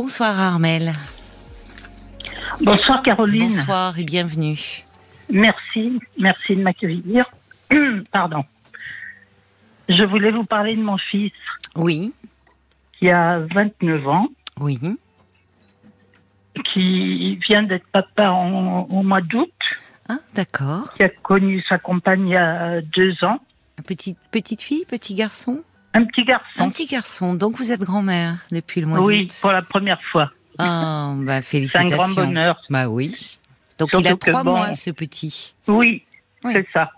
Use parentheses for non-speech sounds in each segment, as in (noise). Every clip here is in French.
Bonsoir Armel. Bonsoir Caroline. Bonsoir et bienvenue. Merci, merci de m'accueillir. (clears throat) Pardon. Je voulais vous parler de mon fils. Oui. Qui a 29 ans. Oui. Qui vient d'être papa au mois d'août. Ah, d'accord. Qui a connu sa compagne il y a deux ans. Petite, petite fille, petit garçon? Un petit garçon. Un petit garçon. Donc vous êtes grand-mère depuis le mois oui, d'août Oui, pour la première fois. Ah, bah félicitations. (laughs) C'est un grand bonheur. Bah oui. Donc il a trois mois, ce petit. Oui, c'est ça.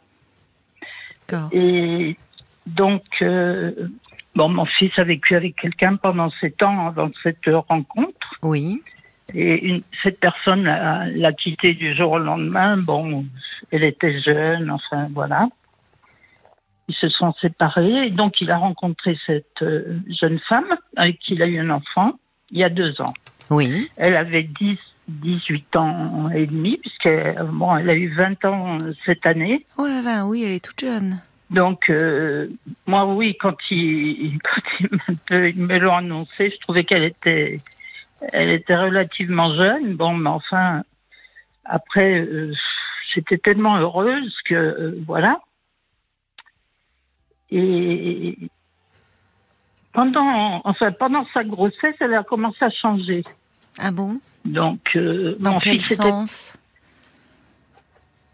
D'accord. Et donc, euh, bon, mon fils a vécu avec quelqu'un pendant sept ans avant cette rencontre. Oui. Et une, cette personne l'a quitté du jour au lendemain. Bon, elle était jeune, enfin voilà. Ils se sont séparés et donc il a rencontré cette euh, jeune femme avec qui il a eu un enfant il y a deux ans. Oui. Elle avait 10, 18 ans et demi, puisqu'elle bon, elle a eu 20 ans cette année. Oh là là, oui, elle est toute jeune. Donc, euh, moi, oui, quand il, (laughs) quand il, me l'ont annoncé, je trouvais qu'elle était, elle était relativement jeune. Bon, mais enfin, après, euh, j'étais tellement heureuse que, euh, voilà. Et pendant, enfin, pendant sa grossesse, elle a commencé à changer. Ah bon? Donc, euh, Dans mon quel fils sens?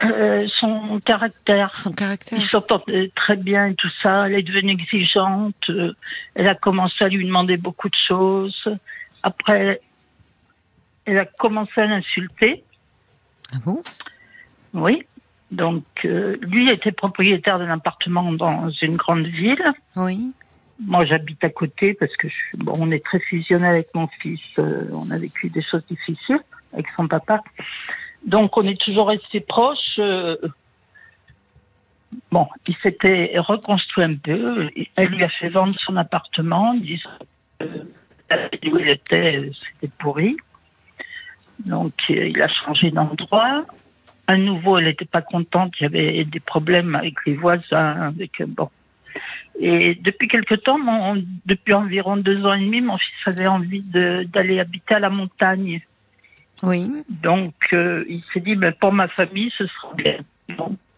Euh, son caractère. Son caractère. Il s'entendait très bien et tout ça. Elle est devenue exigeante. Euh, elle a commencé à lui demander beaucoup de choses. Après, elle a commencé à l'insulter. Ah bon? Oui. Donc, euh, lui était propriétaire d'un appartement dans une grande ville. Oui. Moi, j'habite à côté parce que je, bon, on est très fusionnel avec mon fils. Euh, on a vécu des choses difficiles avec son papa. Donc, on est toujours restés proches. Euh, bon, il s'était reconstruit un peu. Elle lui a fait vendre son appartement, disant que où il était, c'était pourri. Donc, euh, il a changé d'endroit. À nouveau, elle n'était pas contente. Il y avait des problèmes avec les voisins. Avec bon. Et depuis quelque temps, mon, depuis environ deux ans et demi, mon fils avait envie d'aller habiter à la montagne. Oui. Donc, euh, il s'est dit, ben, pour ma famille, ce sera bien.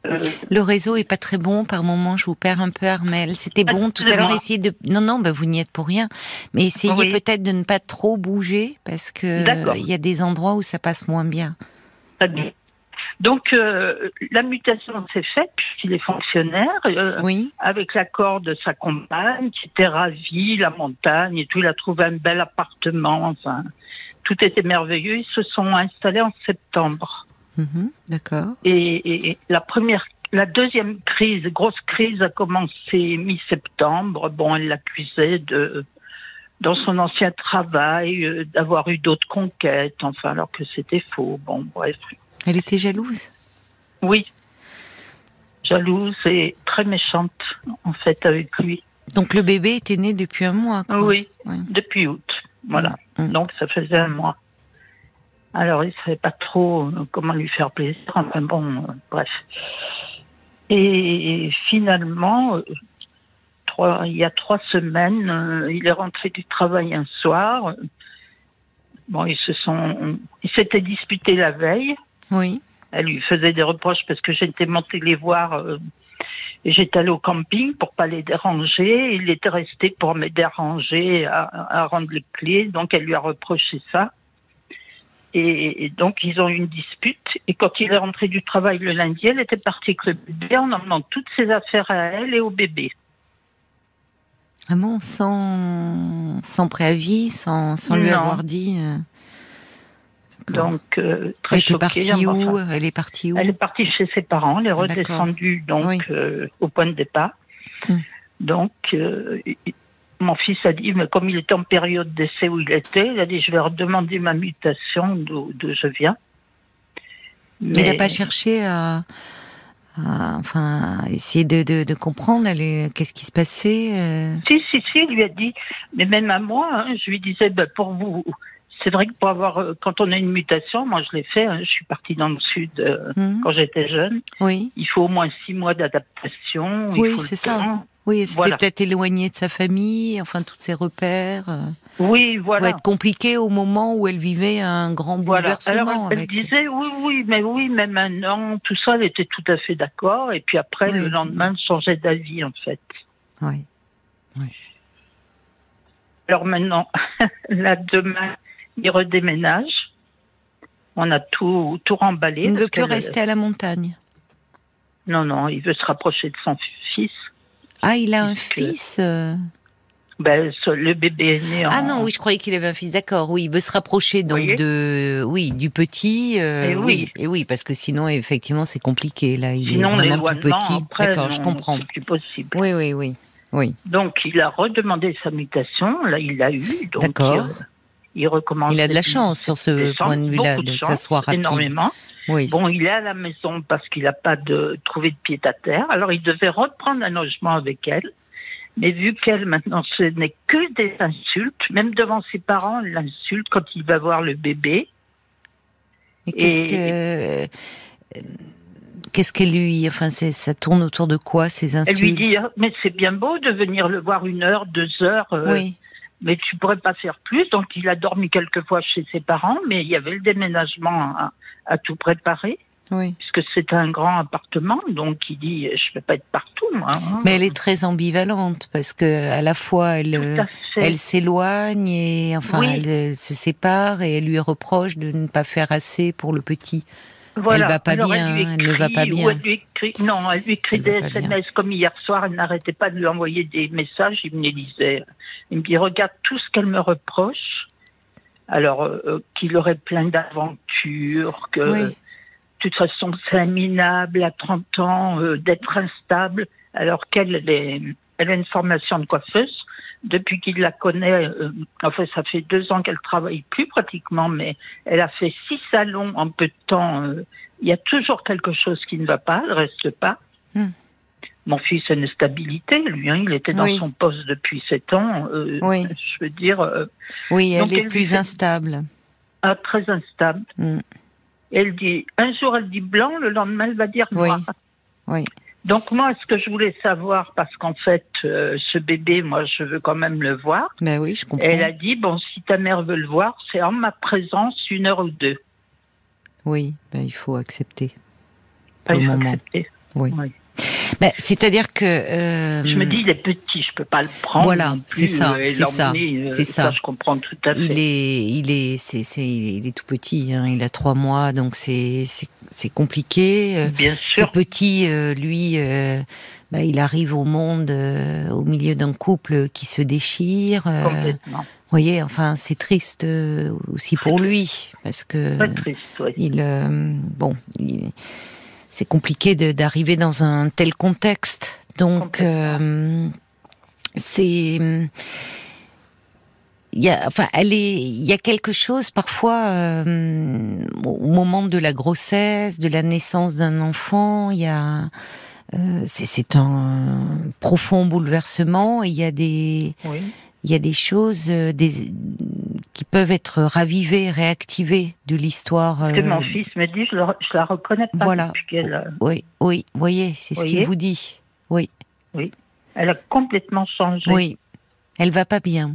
Euh, Le réseau est pas très bon par moment. Je vous perds un peu, Armel. C'était bon tout à l'heure. Essayez de. Non, non, ben vous n'y êtes pour rien. Mais essayez Oui. peut-être de ne pas trop bouger parce que il y a des endroits où ça passe moins bien. très bien. Donc, euh, la mutation s'est faite puisqu'il est fonctionnaire. euh, Oui. avec l'accord de sa compagne, qui était ravie, la montagne et tout. Il a trouvé un bel appartement. Enfin, tout était merveilleux. Ils se sont installés en septembre. Mhm, D'accord. Et, et- et la première, la deuxième crise, grosse crise, a commencé mi-septembre. Bon, elle l'accusait de, dans son ancien travail, euh, d'avoir eu d'autres conquêtes. Enfin, alors que c'était faux. Bon, bref. Elle était jalouse? Oui. Jalouse et très méchante, en fait, avec lui. Donc le bébé était né depuis un mois. quoi. Oui, Ouais. depuis août. Voilà. Mm. Donc ça faisait un mois. Alors il ne savait pas trop euh, comment lui faire plaisir. Enfin bon, euh, bref. Et finalement, trois, il y a trois semaines, euh, il est rentré du travail un soir. Bon, ils se sont, ils s'étaient disputés la veille. Oui. Elle lui faisait des reproches parce que j'étais montée les voir euh, et j'étais allée au camping pour pas les déranger. Il était resté pour me déranger à, à rendre les clés, donc elle lui a reproché ça. Et, et donc ils ont eu une dispute. Et quand il est rentré du travail le lundi, elle était partie avec le bébé en emmenant toutes ses affaires à elle et au bébé. Vraiment sans sans préavis, sans sans lui Non. avoir dit. euh. Donc euh, très Elle était partie enfin, où Elle est partie où Elle est partie chez ses parents, elle est D'accord. redescendue donc Oui. euh, au point de départ. Hmm. Donc euh, mon fils a dit, mais comme il était en période d'essai où il était, il a dit je vais redemander ma mutation d'où je viens. Mais il n'a pas cherché à, à- enfin, essayer de, de, de comprendre qu'est-ce qui se passait. euh? Si, si, si, il lui a dit, mais même à moi, hein, je lui disais, ben, pour vous, c'est vrai que pour avoir, euh, quand on a une mutation, moi je l'ai fait, hein, je suis partie dans le sud euh, Hmm quand j'étais jeune, Oui, il faut au moins six mois d'adaptation. il Oui, c'est ça. Oui, c'était peut-être éloigné de sa famille, enfin tous ses repères. Euh. Oui, voilà. Ça être compliqué au moment où elle vivait un grand bouleversement. Alors, elle, disait oui, oui, mais oui, mais maintenant, tout ça, elle était tout à fait d'accord. Et puis après, le lendemain, elle changeait d'avis, en fait. Oui. oui. Alors maintenant, (laughs) là, demain, il redéménage. On a tout, tout remballé. Il ne veut plus rester à la montagne. Non, non, il veut se rapprocher de son fils. Ah, il a un fils euh. ben, le bébé est né. Ah non, oui, je croyais qu'il avait un fils. D'accord, oui, il veut se rapprocher donc de, oui, du petit. Euh, et oui. et oui, parce que sinon, effectivement, c'est compliqué là. Il sinon, est vraiment tout petit. D'accord, je comprends. C'est possible. Oui, oui, oui, oui. Donc, il a redemandé sa mutation. Là, il l'a eu. D'accord. Euh, il recommence. Il a de la chance sur ce point de vue-là, de, que ça soit rapide. Énormément. Bon, il est à la maison parce qu'il n'a pas de, trouvé de pied à terre. Alors, il devait reprendre un logement avec elle. Mais vu qu'elle, maintenant, ce n'est que des insultes, même devant ses parents, elle l'insulte quand il va voir le bébé. Et qu'est-ce que. Qu'est-ce qu'elle lui. Enfin, ça tourne autour de quoi, ces insultes Elle lui dit ah, Mais c'est bien beau de venir le voir une heure, deux heures. Euh, oui mais tu pourrais pas faire plus. Donc il a dormi quelques fois chez ses parents, mais il y avait le déménagement à, tout préparer. Oui. Puisque c'est un grand appartement, donc il dit je peux pas être partout moi. Hein. Mais elle est très ambivalente parce que à la fois elle elle s'éloigne et enfin elle se sépare et elle lui reproche de ne pas faire assez pour le petit. Elle va pas bien, elle, ne va pas bien. non, elle lui écrit des SMS comme hier soir, elle n'arrêtait pas de lui envoyer des messages, il me les lisait. Il me dit, regarde tout ce qu'elle me reproche. Alors, euh, euh, qu'il aurait plein d'aventures, que de toute façon c'est minable à 30 ans, euh, d'être instable, alors qu'elle elle a une formation de coiffeuse depuis qu'il la connaît, euh, enfin ça fait deux ans qu'elle travaille plus pratiquement, mais elle a fait six salons en peu de temps. Euh, il y a toujours quelque chose qui ne va pas, elle reste pas. Hmm. Mon fils a une stabilité, lui, hein, il était dans son poste depuis sept ans. Euh, oui. Je veux dire. oui, elle est plus instable. Ah, très instable. Hmm. Elle dit, un jour elle dit blanc, le lendemain elle va dire noir. Oui. oui. Donc moi, ce que je voulais savoir, parce qu'en fait, euh, ce bébé, moi, je veux quand même le voir. Ben oui, je comprends. elle a dit, bon, si ta mère veut le voir, c'est en ma présence une heure ou deux. Oui, ben, il faut accepter. il faut accepter. Oui. Ben, c'est-à-dire que euh, je me dis il est petit, je peux pas le prendre. Voilà, c'est ça, euh, c'est ça, c'est ça. Je comprends tout à fait. Il est, il est, c'est, il est tout petit. Hein, il a trois mois, donc c'est, c'est compliqué. Euh, Bien sûr. Ce petit, euh, lui, euh, bah, il arrive au monde au milieu d'un couple qui se déchire. Complètement. Vous voyez, enfin, c'est triste aussi pour lui parce que triste, oui. il, bon, c'est compliqué d'arriver dans un tel contexte. Donc, c'est y a, enfin, elle est, il y a quelque chose parfois euh, au moment de la grossesse, de la naissance d'un enfant, il y a, euh, c'est un profond bouleversement. Et il y a des, il y a des choses, euh, des, qui peuvent être ravivées, réactivées de l'histoire. Que mon fils me dit, je, la, je la reconnais pas. Voilà. Oui, oui, voyez, c'est ce qu'il vous dit. Oui. Oui. Elle a complètement changé. Oui. Elle va pas bien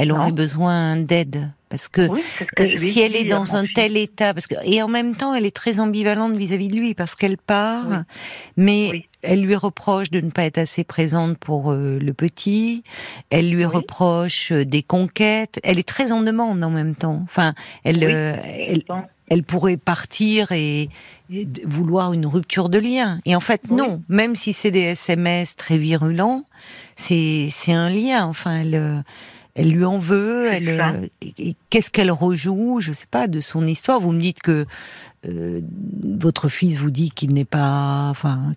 elle aurait besoin d'aide parce que, si elle est dans un tel état, parce que et en même temps, elle est très ambivalente vis-à-vis de lui parce qu'elle part, mais elle lui reproche de ne pas être assez présente pour euh, le petit. Elle lui reproche euh, des conquêtes. Elle est très en demande en même temps. Enfin, elle, euh, elle, pourrait partir et, vouloir une rupture de lien. Et en fait, non. Même si c'est des SMS très virulents, c'est c'est un lien. Enfin, elle elle lui en veut, elle, euh, qu'est-ce qu'elle rejoue, je sais pas, de son histoire. Vous me dites que euh, votre fils vous dit qu'il n'est pas, enfin,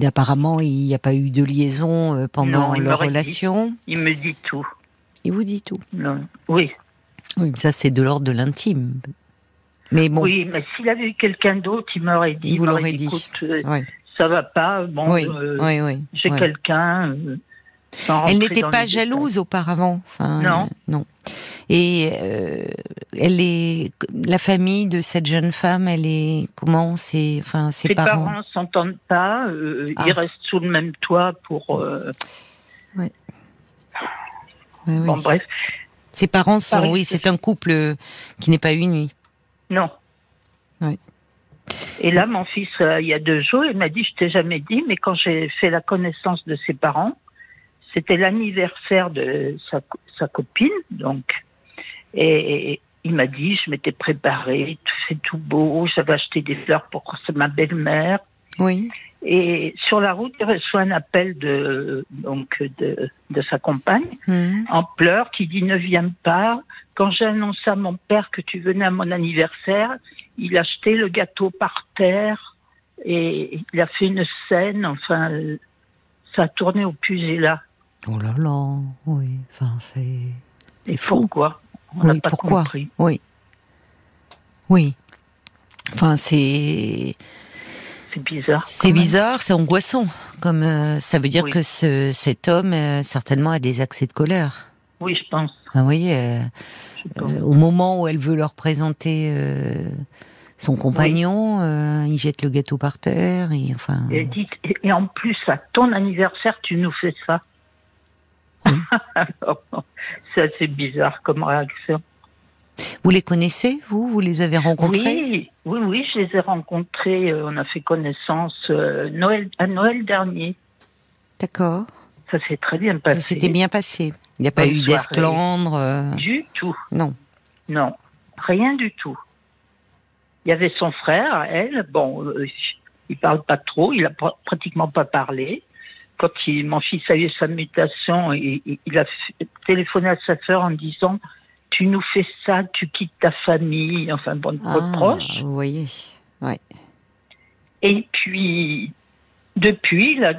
qu'apparemment il n'y a pas eu de liaison euh, pendant leur relation. il me dit tout. Il vous dit tout. Non. Oui. Oui, ça c'est de l'ordre de l'intime. Mais bon. Oui, mais s'il avait eu quelqu'un d'autre, il m'aurait dit. Il vous l'aurait dit. Ça va pas. Bon, oui, oui, j'ai quelqu'un. Elle n'était pas jalouse auparavant. non. non. Et euh, elle est la famille de cette jeune femme. Elle est comment enfin ses, parents. parents s'entendent pas. Euh, ils ah. restent sous le même toit pour. Euh. Bon bref. Ses parents sont oui, c'est un couple qui n'est pas uni. Non. Oui. Et là, mon fils, il y a deux jours, il m'a dit, je t'ai jamais dit, mais quand j'ai fait la connaissance de ses parents, c'était l'anniversaire de sa, sa, copine, donc, et, il m'a dit, je m'étais préparée, fait tout beau, j'avais acheté des fleurs pour ma belle-mère. Oui. Et sur la route, il reçoit un appel de donc de, de sa compagne mmh. en pleurs qui dit ne viens pas. Quand j'ai annoncé à mon père que tu venais à mon anniversaire, il a jeté le gâteau par terre et il a fait une scène. Enfin, ça a tourné au pugilat. Oh là là, oui. Enfin, c'est. Et pourquoi On n'a pas compris. Oui. Oui. Enfin, c'est. C'est bizarre. C'est bizarre, c'est angoissant. Comme euh, ça veut dire que ce, cet homme euh, certainement a des accès de colère. Oui, je pense. vous voyez, euh, au moment où elle veut leur présenter son compagnon, il jette le gâteau par terre et enfin. Et, dit, et en plus à ton anniversaire, tu nous fais ça. (laughs) c'est assez bizarre comme réaction. Vous les connaissez, vous? Vous les avez rencontrés? Oui, oui, oui, je les ai rencontrés. Euh, on a fait connaissance euh, Noël, à Noël dernier. D'accord. Ça s'est très bien passé. Ça s'était bien passé. Il n'y a pas eu d'esclandre euh, Du tout. Non. Non, rien du tout. Il y avait son frère, elle. Bon, il parle pas trop, il a pratiquement pas parlé quand mon fils a eu sa mutation, il, il a téléphoné à sa sœur en disant Tu nous fais ça, tu quittes ta famille, enfin, bon, ah, proche. Vous voyez, ouais. Et puis, depuis, là,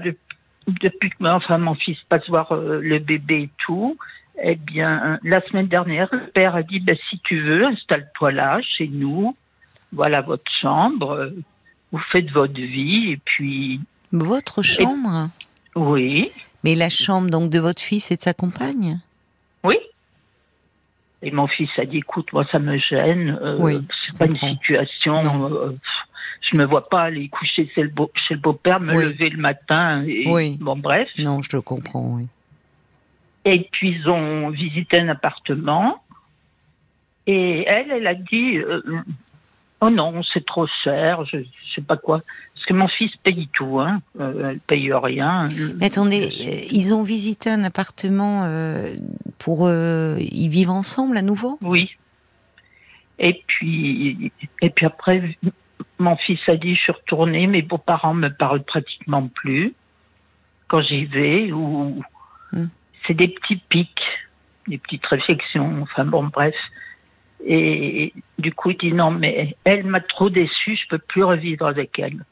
depuis que enfin, mon fils passe voir euh, le bébé et tout, eh bien, la semaine dernière, le père a dit ben, Si tu veux, installe-toi là, chez nous, voilà votre chambre, vous faites votre vie, et puis. Votre chambre? Oui. Mais la chambre donc de votre fils et de sa compagne? Oui. Et mon fils a dit écoute, moi ça me gêne. Euh, oui, c'est pas une situation. Euh, je me vois pas aller coucher chez le, beau, beau-père, me lever le matin. Et, oui. Bon, bref. Non, je le comprends, oui. Et puis ils ont visité un appartement. Et elle, elle a dit euh, Oh non, c'est trop cher, je, je sais pas quoi. Parce que mon fils paye tout, hein. Euh, elle paye rien. Mais attendez, euh, ils ont visité un appartement euh, pour y vivre ensemble à nouveau? Oui. Et puis, et puis après, mon fils a dit, je suis retournée, mes beaux-parents me parlent pratiquement plus quand j'y vais. Ou hmm. c'est des petits pics, des petites réflexions. Enfin bon, bref. Et du coup, il dit non, mais elle m'a trop déçu, je peux plus revivre avec elle.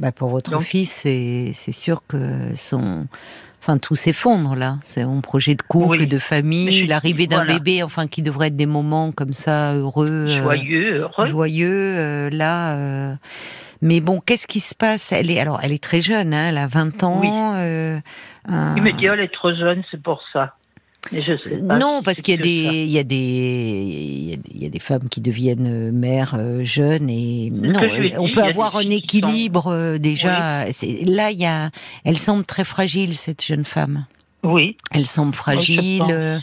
Bah pour votre fils, c'est sûr que son, enfin tout s'effondre là. C'est mon projet de couple, de famille, l'arrivée d'un bébé, enfin qui devrait être des moments comme ça heureux, euh, joyeux, heureux. joyeux. Euh, là, euh, mais bon, qu'est-ce qui se passe? Elle est alors, elle est très jeune, hein, elle a 20 ans. Il me dit, elle est trop jeune, c'est pour ça non, parce qu'il y a des, il y a des, il y a des femmes qui deviennent euh, mères euh, jeunes et non, on peut avoir un équilibre euh, déjà. Là, il y a, elle semble très fragile cette jeune femme. Oui. Elle semble fragile.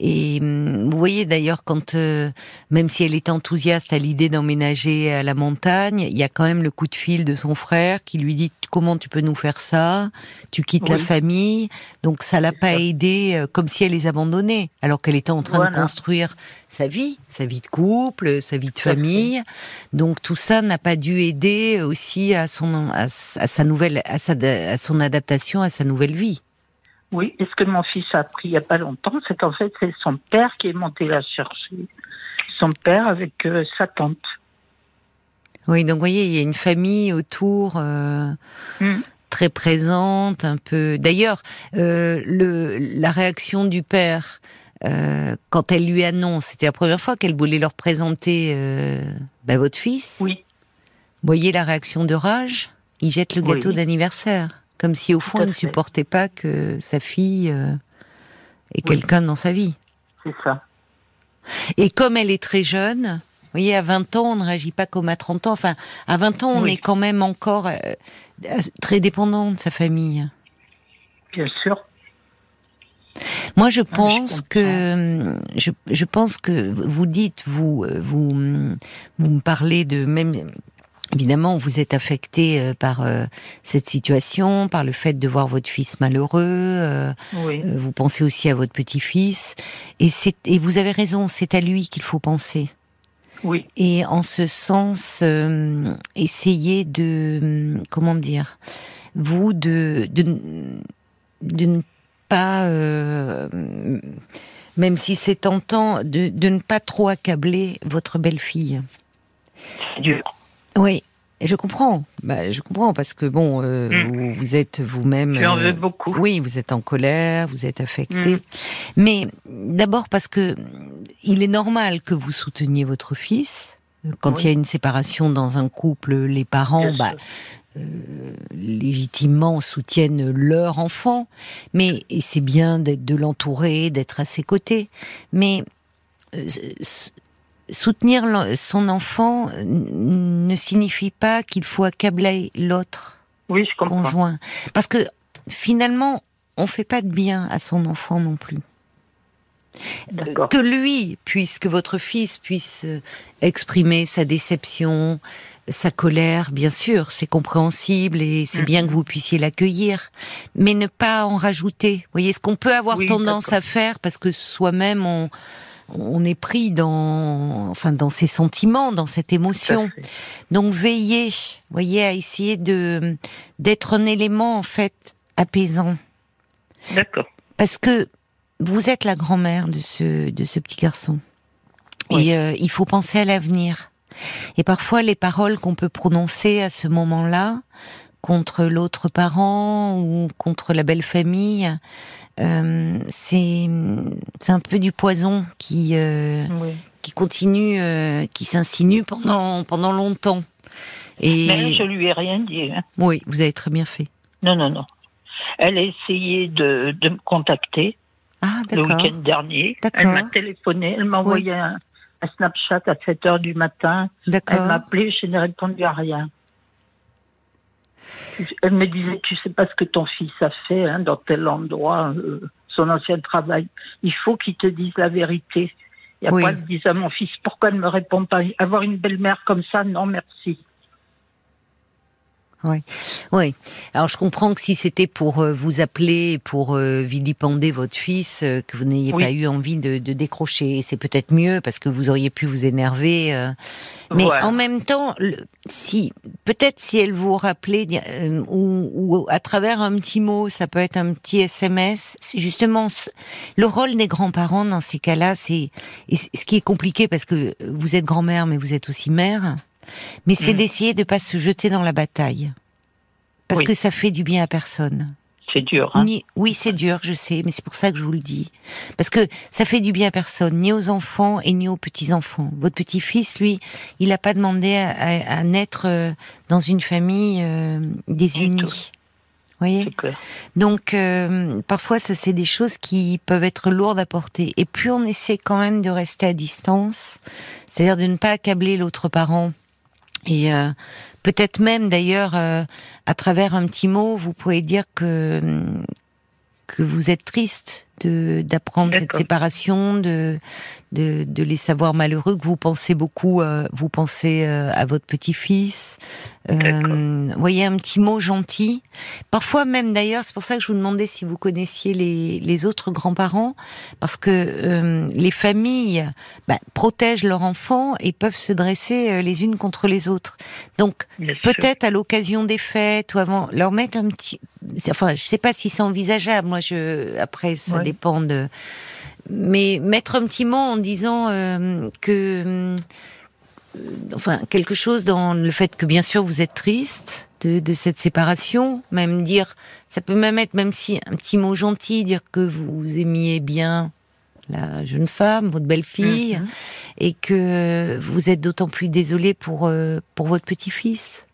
Et hum, vous voyez d'ailleurs quand, euh, même si elle est enthousiaste à l'idée d'emménager à la montagne, il y a quand même le coup de fil de son frère qui lui dit comment tu peux nous faire ça? Tu quittes la famille. Donc ça l'a pas aidé, euh, comme si elle les abandonnait, alors qu'elle était en train de construire sa vie, sa vie de couple, sa vie de famille. Donc tout ça n'a pas dû aider aussi à son, à, sa nouvelle, à, sa, à son adaptation à sa nouvelle vie. Oui, et ce que mon fils a appris il n'y a pas longtemps, c'est qu'en fait, c'est son père qui est monté la chercher. Son père avec euh, sa tante. Oui, donc vous voyez, il y a une famille autour euh, mm. très présente, un peu. D'ailleurs, euh, le, la réaction du père quand elle lui annonce, c'était la première fois qu'elle voulait leur présenter bah, votre fils. Oui. Vous voyez la réaction de rage Il jette le gâteau d'anniversaire. Comme si au fond, elle ne supportait pas que sa fille euh, ait quelqu'un dans sa vie. C'est ça. Et comme elle est très jeune, vous voyez, à 20 ans, on ne réagit pas comme à 30 ans. Enfin, à 20 ans, on est quand même encore euh, très dépendant de sa famille. Bien sûr. Moi, je ah, pense que je, je, pense que vous dites vous vous vous me parlez de même Évidemment, vous êtes affecté euh, par euh, cette situation, par le fait de voir votre fils malheureux. Euh, vous pensez aussi à votre petit-fils, et, et vous avez raison, c'est à lui qu'il faut penser. Oui. Et en ce sens, essayer de comment dire, vous de de, de ne pas, même si c'est tentant, de, de ne pas trop accabler votre belle-fille. C'est dur. Oui, je comprends. Bah, je comprends parce que bon, euh, mm. vous, êtes vous-même. Tu en veux euh, beaucoup. Oui, vous êtes en colère, vous êtes affecté. Mm. Mais d'abord parce que il est normal que vous souteniez votre fils. Quand il y a une séparation dans un couple, les parents, bah, euh, légitimement soutiennent leur enfant. Mais c'est bien d'être de l'entourer, d'être à ses côtés. Mais soutenir son enfant ne signifie pas qu'il faut accabler l'autre oui, conjoint. Parce que finalement, on fait pas de bien à son enfant non plus. Que lui puisse, que votre fils puisse euh, exprimer sa déception, sa colère, bien sûr, c'est compréhensible et c'est bien que vous puissiez l'accueillir, mais ne pas en rajouter. Vous voyez, ce qu'on peut avoir tendance à faire, parce que soi-même on, on est pris dans, enfin, dans ses sentiments, dans cette émotion. Donc veillez, voyez, à essayer de d'être un élément en fait apaisant. D'accord. Parce que vous êtes la grand-mère de ce de ce petit garçon. Et euh, il faut penser à l'avenir. Et parfois, les paroles qu'on peut prononcer à ce moment-là, contre l'autre parent ou contre la belle famille, euh, c'est un peu du poison qui euh, qui continue, euh, qui s'insinue pendant pendant longtemps. Et Mais je lui ai rien dit. Hein. Oui, vous avez très bien fait. Non, non, non. Elle a essayé de, de me contacter ah, le week-end dernier. Elle m'a téléphoné, elle m'a envoyé un, un, Snapchat à 7 heures du matin. Elle m'a appelé, je n'ai répondu à rien. Elle me disait, tu sais pas ce que ton fils a fait hein, dans tel endroit, euh, son ancien travail. Il faut qu'il te dise la vérité. Et après, elle disait à mon fils, pourquoi ne me répond pas? Avoir une belle-mère comme ça, non merci. Oui, oui. Alors je comprends que si c'était pour euh, vous appeler, pour euh, vilipender votre fils, euh, que vous n'ayez pas eu envie de, de décrocher, c'est peut-être mieux parce que vous auriez pu vous énerver. mais en même temps, si peut-être si elle vous rappelait ou, ou, à travers un petit mot, ça peut être un petit SMS. Justement le rôle des grands-parents dans ces cas-là. C'est ce qui est compliqué parce que vous êtes grand-mère, mais vous êtes aussi mère. Mais c'est mm. d'essayer de pas se jeter dans la bataille. Parce que ça fait du bien à personne. C'est dur. Hein oui, c'est dur, je sais, mais c'est pour ça que je vous le dis. Parce que ça fait du bien à personne, ni aux enfants et ni aux petits-enfants. Votre petit-fils, lui, il n'a pas demandé à, naître euh, dans une famille euh, désunie. Voyez Donc, euh, parfois, ça, c'est des choses qui peuvent être lourdes à porter. Et puis, on essaie quand même de rester à distance, c'est-à-dire de ne pas accabler l'autre parent et euh, peut-être même d'ailleurs, euh, à travers un petit mot, vous pouvez dire que que vous êtes triste de d'apprendre cette séparation, de, de, de les savoir malheureux, que vous pensez beaucoup, euh, vous pensez euh, à votre petit-fils. Euh, voyez un petit mot gentil. Parfois même d'ailleurs, c'est pour ça que je vous demandais si vous connaissiez les, les autres grands-parents, parce que euh, les familles bah, protègent leurs enfants et peuvent se dresser les unes contre les autres. Donc peut-être à l'occasion des fêtes ou avant, leur mettre un petit. Enfin, je sais pas si c'est envisageable. Moi, je après ça dépend de mais mettre un petit mot en disant euh, que, euh, enfin, quelque chose dans le fait que bien sûr vous êtes triste de, de, cette séparation, même dire, ça peut même être même si un petit mot gentil, dire que vous aimiez bien la jeune femme, votre belle-fille, mhm. et que vous êtes d'autant plus désolé pour euh, pour votre petit-fils.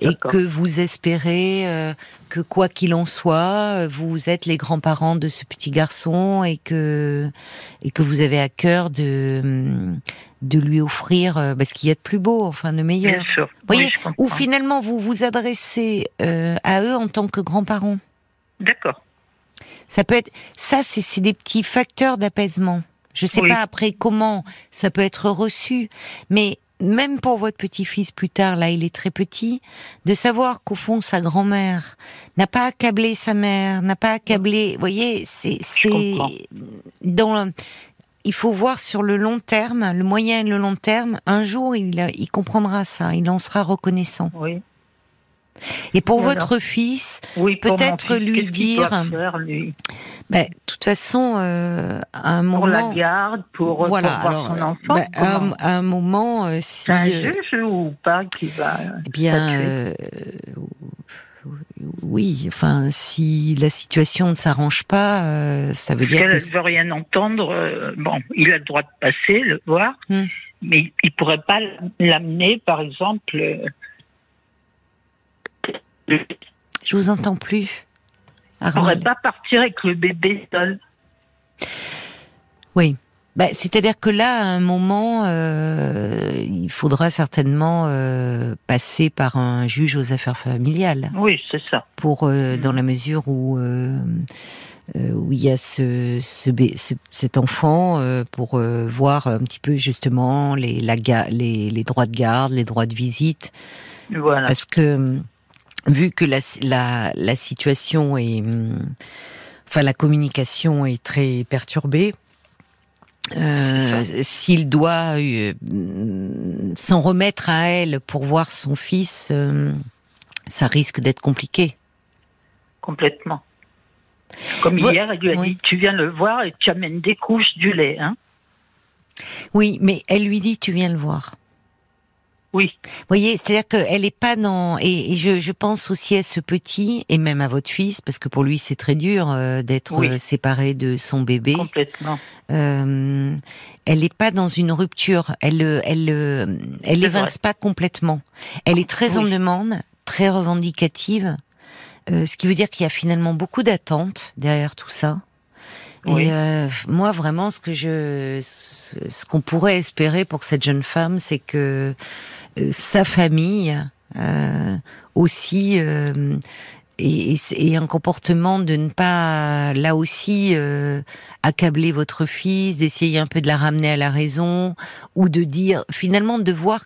Et que vous espérez euh, que quoi qu'il en soit, vous êtes les grands-parents de ce petit garçon et que et que vous avez à cœur de de lui offrir euh, bah, ce qu'il y a de plus beau, enfin de meilleur. Bien sûr. voyez, ou finalement vous vous adressez euh, à eux en tant que grands-parents. D'accord. Ça peut être ça, c'est des petits facteurs d'apaisement. Je sais pas après comment ça peut être reçu, mais même pour votre petit-fils plus tard, là, il est très petit, de savoir qu'au fond, sa grand-mère n'a pas accablé sa mère, n'a pas accablé, vous voyez, c'est, c'est, dans, il faut voir sur le long terme, le moyen et le long terme, un jour, il, il comprendra ça, il en sera reconnaissant. Oui. Et pour votre fils, peut-être lui dire. Ben, de toute façon, euh, à un moment. Pour la garde, pour, voilà, voir son enfant. Ben, à, un moment, euh, si. un euh, juge ou pas qui va. Eh bien. Euh, oui, enfin, si la situation ne s'arrange pas, euh, ça veut dire qu'elle ne veut rien entendre. bon, il a le droit de passer, le voir, hmm. mais il pourrait pas l'amener, par exemple, je vous entends plus. On ne pourrait pas partir avec le bébé seul. Oui. Bah, c'est-à-dire que là, à un moment, euh, il faudra certainement euh, passer par un juge aux affaires familiales. Oui, c'est ça. Pour, euh, dans la mesure où, où il y a ce, cet enfant, pour voir un petit peu justement les, la, les, les droits de garde, les droits de visite. Voilà. Parce que vu que la, la, la situation est, hum, enfin la communication est très perturbée, euh, s'il doit euh, s'en remettre à elle pour voir son fils, euh, ça risque d'être compliqué. Complètement. Comme hier, elle lui a dit Tu viens le voir et tu amènes des couches du lait. Hein oui, mais elle lui dit Tu viens le voir. Oui. Vous voyez, c'est-à-dire qu'elle n'est pas dans... Et, je, je, pense aussi à ce petit, et même à votre fils, parce que pour lui c'est très dur euh, d'être euh, séparé de son bébé. Complètement. Euh, elle n'est pas dans une rupture, elle elle, elle l'évince pas complètement. Elle est très en demande, très revendicative, ce qui veut dire qu'il y a finalement beaucoup d'attentes derrière tout ça. Et moi, vraiment, ce que je, ce qu'on pourrait espérer pour cette jeune femme, c'est que euh, sa famille euh, aussi euh, et, et, un comportement de ne pas là aussi accabler votre fils, d'essayer un peu de la ramener à la raison ou de dire finalement de voir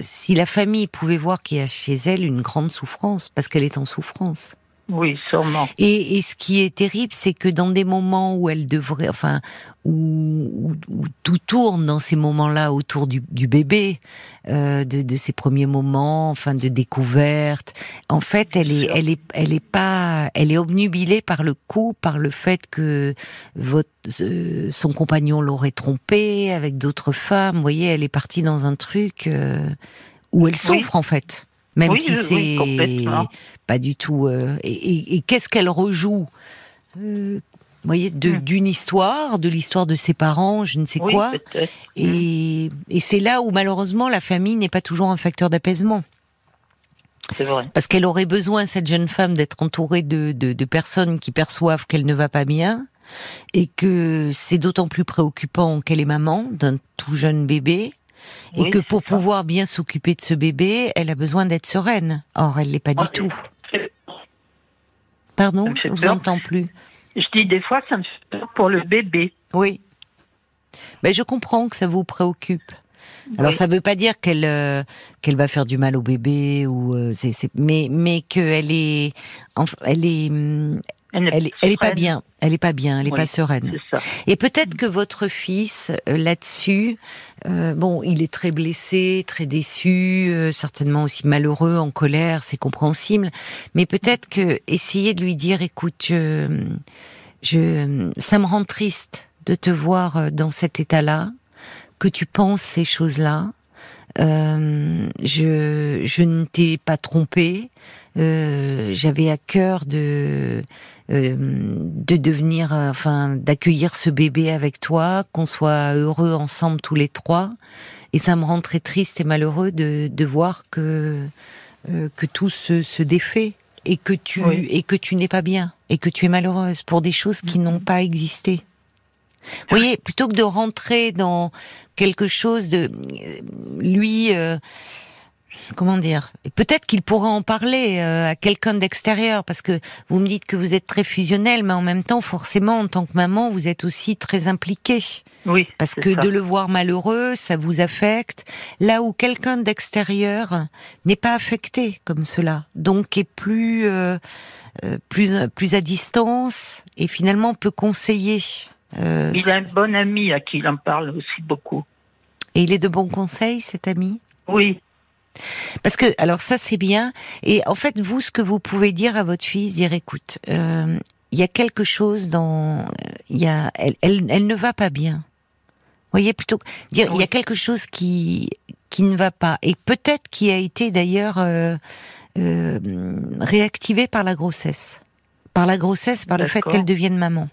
si la famille pouvait voir qu'il y a chez elle une grande souffrance parce qu'elle est en souffrance. Oui, sûrement. Et, et, ce qui est terrible, c'est que dans des moments où elle devrait, enfin, où, où, tout tourne dans ces moments-là autour du, du bébé, euh, de, de ces premiers moments, enfin, de découverte. En fait, elle est, elle est, elle est pas, elle est obnubilée par le coup, par le fait que votre, euh, son compagnon l'aurait trompée avec d'autres femmes. Vous voyez, elle est partie dans un truc euh, où elle souffre en fait même si c'est pas du tout. Euh, et, qu'est-ce qu'elle rejoue? Euh, vous voyez, hmm. d'une histoire, de l'histoire de ses parents, je ne sais quoi. Et, et c'est là où malheureusement la famille n'est pas toujours un facteur d'apaisement. C'est vrai. Parce qu'elle aurait besoin, cette jeune femme, d'être entourée de, de, de personnes qui perçoivent qu'elle ne va pas bien et que c'est d'autant plus préoccupant qu'elle est maman d'un tout jeune bébé et que pour pouvoir bien s'occuper de ce bébé, elle a besoin d'être sereine. Or, elle l'est pas du tout. Pardon, je vous entends plus. Je dis des fois, ça me fait peur pour le bébé. Oui. Mais je comprends que ça vous préoccupe. Alors ça ne veut pas dire qu'elle euh, qu'elle va faire du mal au bébé ou euh, c'est, mais mais qu'elle est elle est elle, elle, est pas bien. Elle est pas bien. Elle est pas sereine. Et peut-être que votre fils euh, là-dessus, euh, bon, il est très blessé, très déçu, euh, certainement aussi malheureux, en colère, c'est compréhensible. Mais peut-être que essayer de lui dire, écoute, je, je, ça me rend triste de te voir dans cet état-là, que tu penses ces choses-là. Euh, je, je ne t'ai pas trompé. Euh, j'avais à cœur de euh, de devenir, euh, enfin, d'accueillir ce bébé avec toi, qu'on soit heureux ensemble tous les trois. Et ça me rend très triste et malheureux de, de voir que que tout se, défait et que tu et que tu n'es pas bien et que tu es malheureuse pour des choses qui n'ont pas existé. Vous voyez, plutôt que de rentrer dans quelque chose de lui comment dire Peut-être qu'il pourrait en parler euh, à quelqu'un d'extérieur, parce que vous me dites que vous êtes très fusionnel, mais en même temps, forcément, en tant que maman, vous êtes aussi très impliquée. Oui. Parce que de le voir malheureux, ça vous affecte. Là où quelqu'un d'extérieur n'est pas affecté comme cela, donc est plus euh, euh, plus plus à distance et finalement peut conseiller. Il a un bon ami à qui il en parle aussi beaucoup. Et il est de bons conseils, cet ami? Oui, parce que, alors ça c'est bien, et en fait vous, ce que vous pouvez dire à votre fille, dire écoute, euh, il y a quelque chose dans, y a, elle, elle, ne va pas bien. Vous voyez plutôt dire il y a quelque chose qui qui ne va pas. Et peut-être qui a été d'ailleurs euh, euh, réactivé par la grossesse, par la grossesse, par le fait qu'elle devienne maman.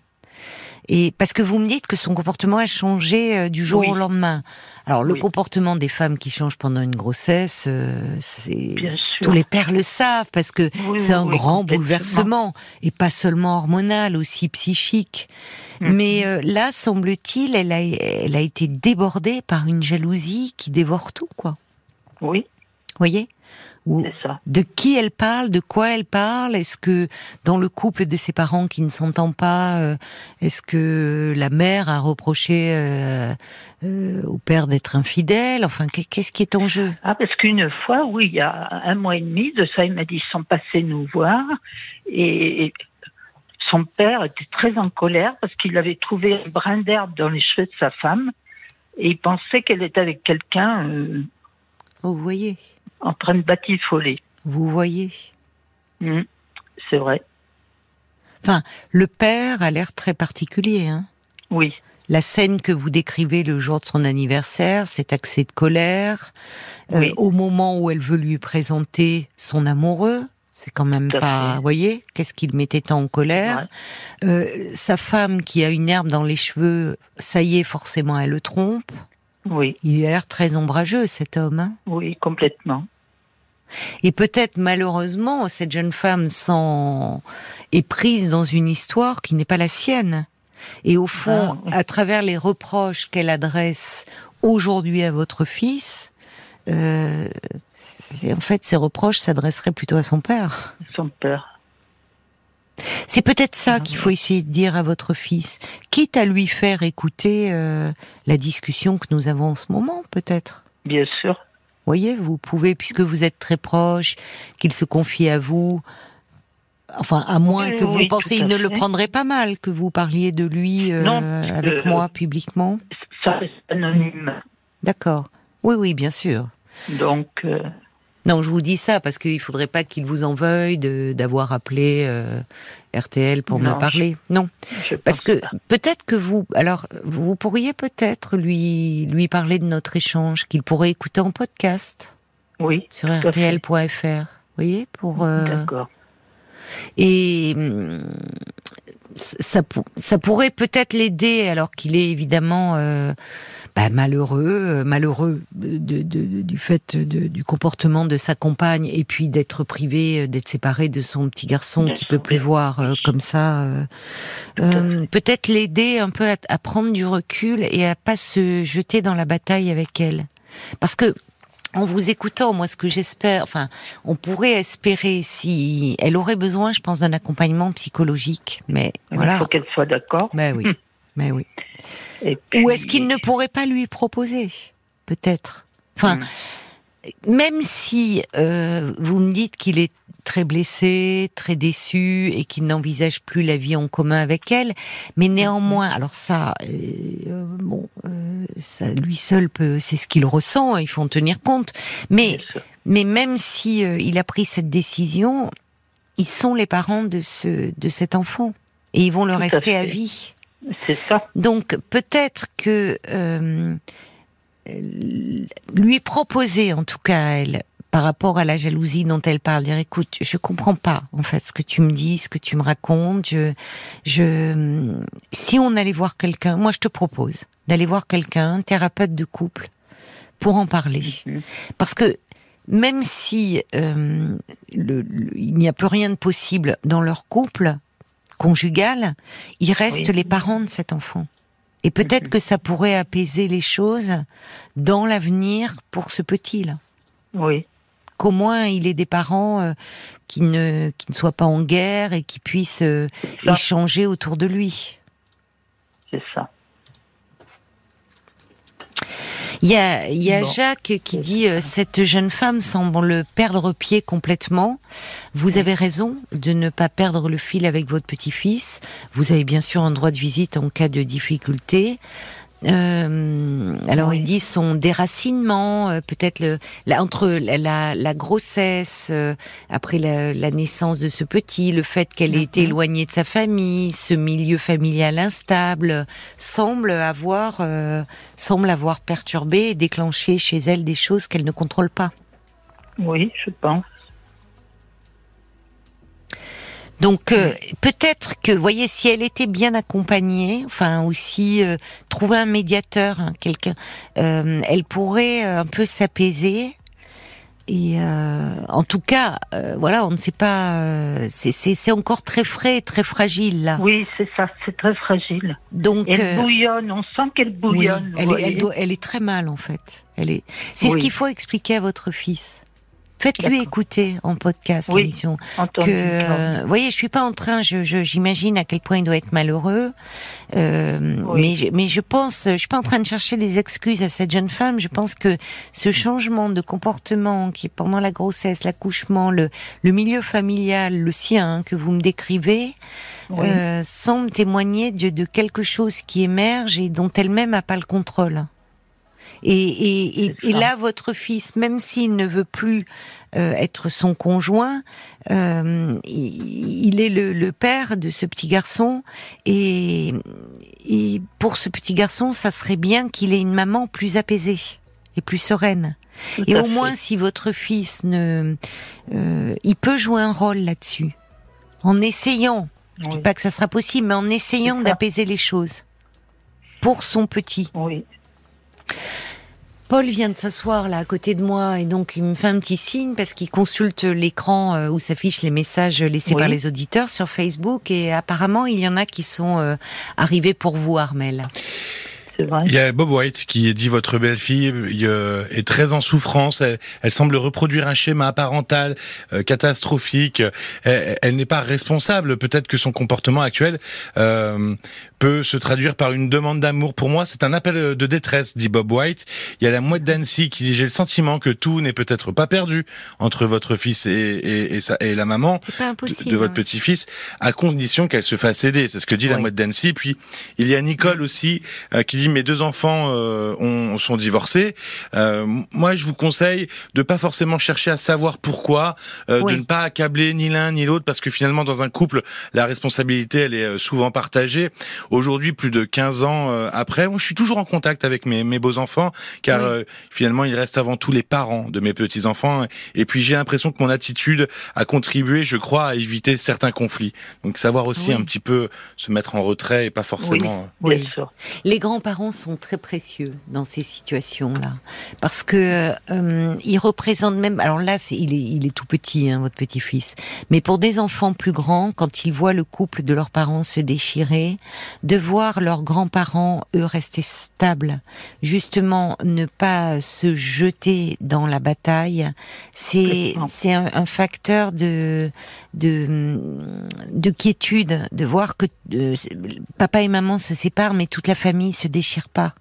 Et parce que vous me dites que son comportement a changé euh, du jour au lendemain. Alors le comportement des femmes qui changent pendant une grossesse, euh, c'est tous les pères le savent parce que c'est un grand bouleversement et pas seulement hormonal, aussi psychique. Mm-hmm. Mais euh, là, semble-t-il, elle a, elle a été débordée par une jalousie qui dévore tout, quoi. Oui. Vous voyez? De qui elle parle, de quoi elle parle? Est-ce que dans le couple de ses parents qui ne s'entendent pas, euh, est-ce que la mère a reproché euh, euh, au père d'être infidèle? Enfin, qu'est-ce qui est en jeu? Ah, parce qu'une fois, oui, il y a un mois et demi de ça, il m'a dit ils sont passés nous voir et son père était très en colère parce qu'il avait trouvé un brin d'herbe dans les cheveux de sa femme et il pensait qu'elle était avec quelqu'un. Oh, vous voyez en train de batifoler. Vous voyez mmh, C'est vrai. Enfin, le père a l'air très particulier. Hein oui. La scène que vous décrivez le jour de son anniversaire, cet accès de colère, euh, au moment où elle veut lui présenter son amoureux, c'est quand même pas, vous voyez, qu'est-ce qu'il mettait tant en colère. Euh, sa femme qui a une herbe dans les cheveux, ça y est, forcément, elle le trompe. Oui. Il a l'air très ombrageux, cet homme. Hein oui, complètement. Et peut-être malheureusement, cette jeune femme est prise dans une histoire qui n'est pas la sienne. Et au fond, ah. à travers les reproches qu'elle adresse aujourd'hui à votre fils, euh, en fait, ces reproches s'adresseraient plutôt à son père. Son père. C'est peut-être ça qu'il faut essayer de dire à votre fils, quitte à lui faire écouter euh, la discussion que nous avons en ce moment, peut-être. Bien sûr. Voyez, vous pouvez, puisque vous êtes très proche, qu'il se confie à vous. Enfin, à moins que vous pensiez, il ne le prendrait pas mal que vous parliez de lui euh, avec moi publiquement. Ça reste anonyme. D'accord. Oui, oui, bien sûr. Donc. Euh, non, je vous dis ça parce qu'il faudrait pas qu'il vous en veuille d'avoir appelé euh, RTL pour me parler. Non, parce que peut-être que vous, alors vous pourriez peut-être lui lui parler de notre échange qu'il pourrait écouter en podcast. Oui. Sur rtl.fr. Vous voyez pour. Euh, D'accord. Et hum, ça, ça pourrait peut-être l'aider alors qu'il est évidemment. Euh, bah, malheureux, euh, malheureux de, du fait du comportement de sa compagne et puis d'être privé, euh, d'être séparé de son petit garçon qui peut plus voir euh, comme ça. Peut-être l'aider un peu à, prendre du recul et à pas se jeter dans la bataille avec elle, parce que en vous écoutant, moi, ce que j'espère, enfin, on pourrait espérer si elle aurait besoin, je pense, d'un accompagnement psychologique, mais voilà. Il faut qu'elle soit d'accord. Ben oui, (laughs) mais oui. Ou est-ce qu'il ne pourrait pas lui proposer Peut-être? Enfin, hmm. même si euh, vous me dites qu'il est très blessé, très déçu et qu'il n'envisage plus la vie en commun avec elle, mais néanmoins, alors ça, euh, bon, euh, ça lui seul peut, c'est ce qu'il ressent, il faut en tenir compte. Mais, mais même si il a pris cette décision, ils sont les parents de ce, de cet enfant et ils vont le rester à vie. C'est ça. Donc peut-être que euh, lui proposer, en tout cas elle, par rapport à la jalousie dont elle parle, dire écoute, je comprends pas en fait ce que tu me dis, ce que tu me racontes. Je, je, si on allait voir quelqu'un, moi je te propose d'aller voir quelqu'un, thérapeute de couple, pour en parler, mhm. parce que même si euh, il n'y a plus rien de possible dans leur couple conjugal, il reste les parents de cet enfant. Et peut-être mhm. que ça pourrait apaiser les choses dans l'avenir pour ce petit-là. Oui. Qu'au moins il ait des parents euh, qui, ne, qui ne soient pas en guerre et qui puissent euh, échanger autour de lui. C'est ça. Il y a, y a Jacques qui dit euh, cette jeune femme semble perdre pied complètement. Vous avez raison de ne pas perdre le fil avec votre petit-fils. Vous avez bien sûr un droit de visite en cas de difficulté. Euh, alors il dit son déracinement, euh, peut-être le, entre la, la, grossesse, euh, après la, la, naissance de ce petit, le fait qu'elle ait été mhm. éloignée de sa famille, ce milieu familial instable, semble avoir, semble avoir perturbé et déclenché chez elle des choses qu'elle ne contrôle pas. Oui, je pense. Donc euh, peut-être que, vous voyez, si elle était bien accompagnée, enfin aussi euh, trouver un médiateur, hein, quelqu'un, euh, elle pourrait un peu s'apaiser. Et en tout cas, voilà, on ne sait pas. c'est encore très frais, très fragile là. Oui, c'est ça, c'est très fragile. Donc elle bouillonne, on sent qu'elle bouillonne. elle, est, elle, est très mal en fait. Elle est. C'est ce qu'il faut expliquer à votre fils. Faites-lui écouter en podcast l'émission. Que, euh, vous voyez, je suis pas en train, je, j'imagine à quel point il doit être malheureux, euh, mais, je, mais je pense, je suis pas en train de chercher des excuses à cette jeune femme. Je pense que ce changement de comportement qui est pendant la grossesse, l'accouchement, le, le milieu familial, le sien hein, que vous me décrivez, euh, semble témoigner de, de quelque chose qui émerge et dont elle-même n'a pas le contrôle. Et, là, votre fils, même s'il ne veut plus euh, être son conjoint, euh, il, est le, père de ce petit garçon. Et, pour ce petit garçon, ça serait bien qu'il ait une maman plus apaisée et plus sereine. et au moins, si votre fils ne, euh, il peut jouer un rôle là-dessus, en essayant. Je ne dis pas que ça sera possible, mais en essayant d'apaiser les choses pour son petit. Oui. Paul vient de s'asseoir là à côté de moi et donc il me fait un petit signe parce qu'il consulte l'écran euh, où s'affichent les messages laissés par les auditeurs sur Facebook et apparemment il y en a qui sont euh, arrivés pour vous Armel. Il y a Bob White qui dit votre belle-fille euh, est très en souffrance. Elle, semble reproduire un schéma parental euh, catastrophique. Elle, n'est pas responsable. Peut-être que son comportement actuel euh, peut se traduire par une demande d'amour. Pour moi, c'est un appel de détresse, dit Bob White. Il y a la mouette d'Annecy qui dit j'ai le sentiment que tout n'est peut-être pas perdu entre votre fils et, et, et, sa, et la maman de, votre petit-fils, à condition qu'elle se fasse aider. C'est ce que dit la mouette d'Annecy. Puis il y a Nicole aussi qui dit mes deux enfants euh, ont, sont divorcés, euh, moi je vous conseille de pas forcément chercher à savoir pourquoi, euh, de ne pas accabler ni l'un ni l'autre, parce que finalement dans un couple, la responsabilité elle est souvent partagée. Aujourd'hui, plus de 15 ans après, moi, je suis toujours en contact avec mes, mes beaux enfants, car finalement ils restent avant tout les parents de mes petits enfants. Et puis j'ai l'impression que mon attitude a contribué, je crois, à éviter certains conflits. Donc savoir aussi un petit peu se mettre en retrait et pas forcément. Oui, Les grands-parents sont très précieux dans ces situations-là, parce que euh, ils représentent même. Alors là, c'est, il est, il est tout petit, hein, votre petit-fils. Mais pour des enfants plus grands, quand ils voient le couple de leurs parents se déchirer, de voir leurs grands-parents eux rester stables, justement, ne pas se jeter dans la bataille, c'est c'est un, un facteur de de, de quiétude, de voir que euh, papa et maman se séparent, mais toute la famille se déchire pas.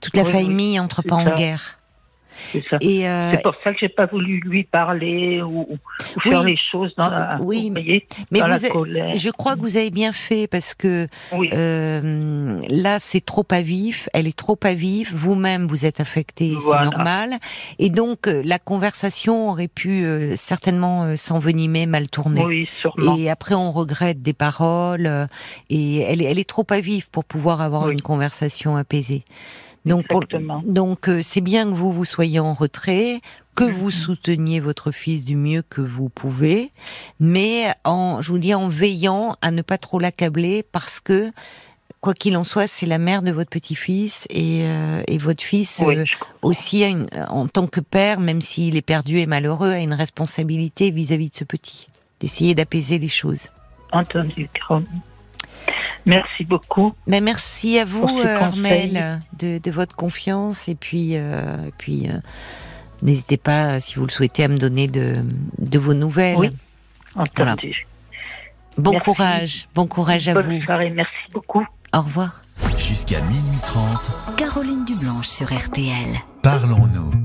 Toute la famille entre pas en guerre. C'est euh, C'est pour ça que j'ai pas voulu lui parler ou, faire les choses dans la, oui, mais Je crois que vous avez bien fait parce que euh, là c'est trop à vif, elle est trop à vif. Vous-même vous êtes affecté, c'est normal. Et donc euh, la conversation aurait pu certainement s'envenimer, mal tourner. Oui, sûrement. Et après on regrette des paroles et elle, elle est trop à vif pour pouvoir avoir une conversation apaisée. Donc, donc euh, c'est bien que vous vous soyez en retrait, que vous mm-hmm. souteniez votre fils du mieux que vous pouvez, mais en, je vous dis, en veillant à ne pas trop l'accabler parce que quoi qu'il en soit, c'est la mère de votre petit-fils et, euh, et, votre fils euh, aussi, a une, en tant que père, même s'il est perdu et malheureux, a une responsabilité vis-à-vis de ce petit, d'essayer d'apaiser les choses. Entendu, Merci beaucoup. Mais ben, merci à vous, Armel, de, de, votre confiance et puis, puis n'hésitez pas, si vous le souhaitez, à me donner de, de vos nouvelles. Oui, entendu. Bon courage, bon courage à vous. Bonne soirée, merci beaucoup. Au revoir. Jusqu'à minuit 30. Caroline Dublanche sur RTL. Parlons-nous.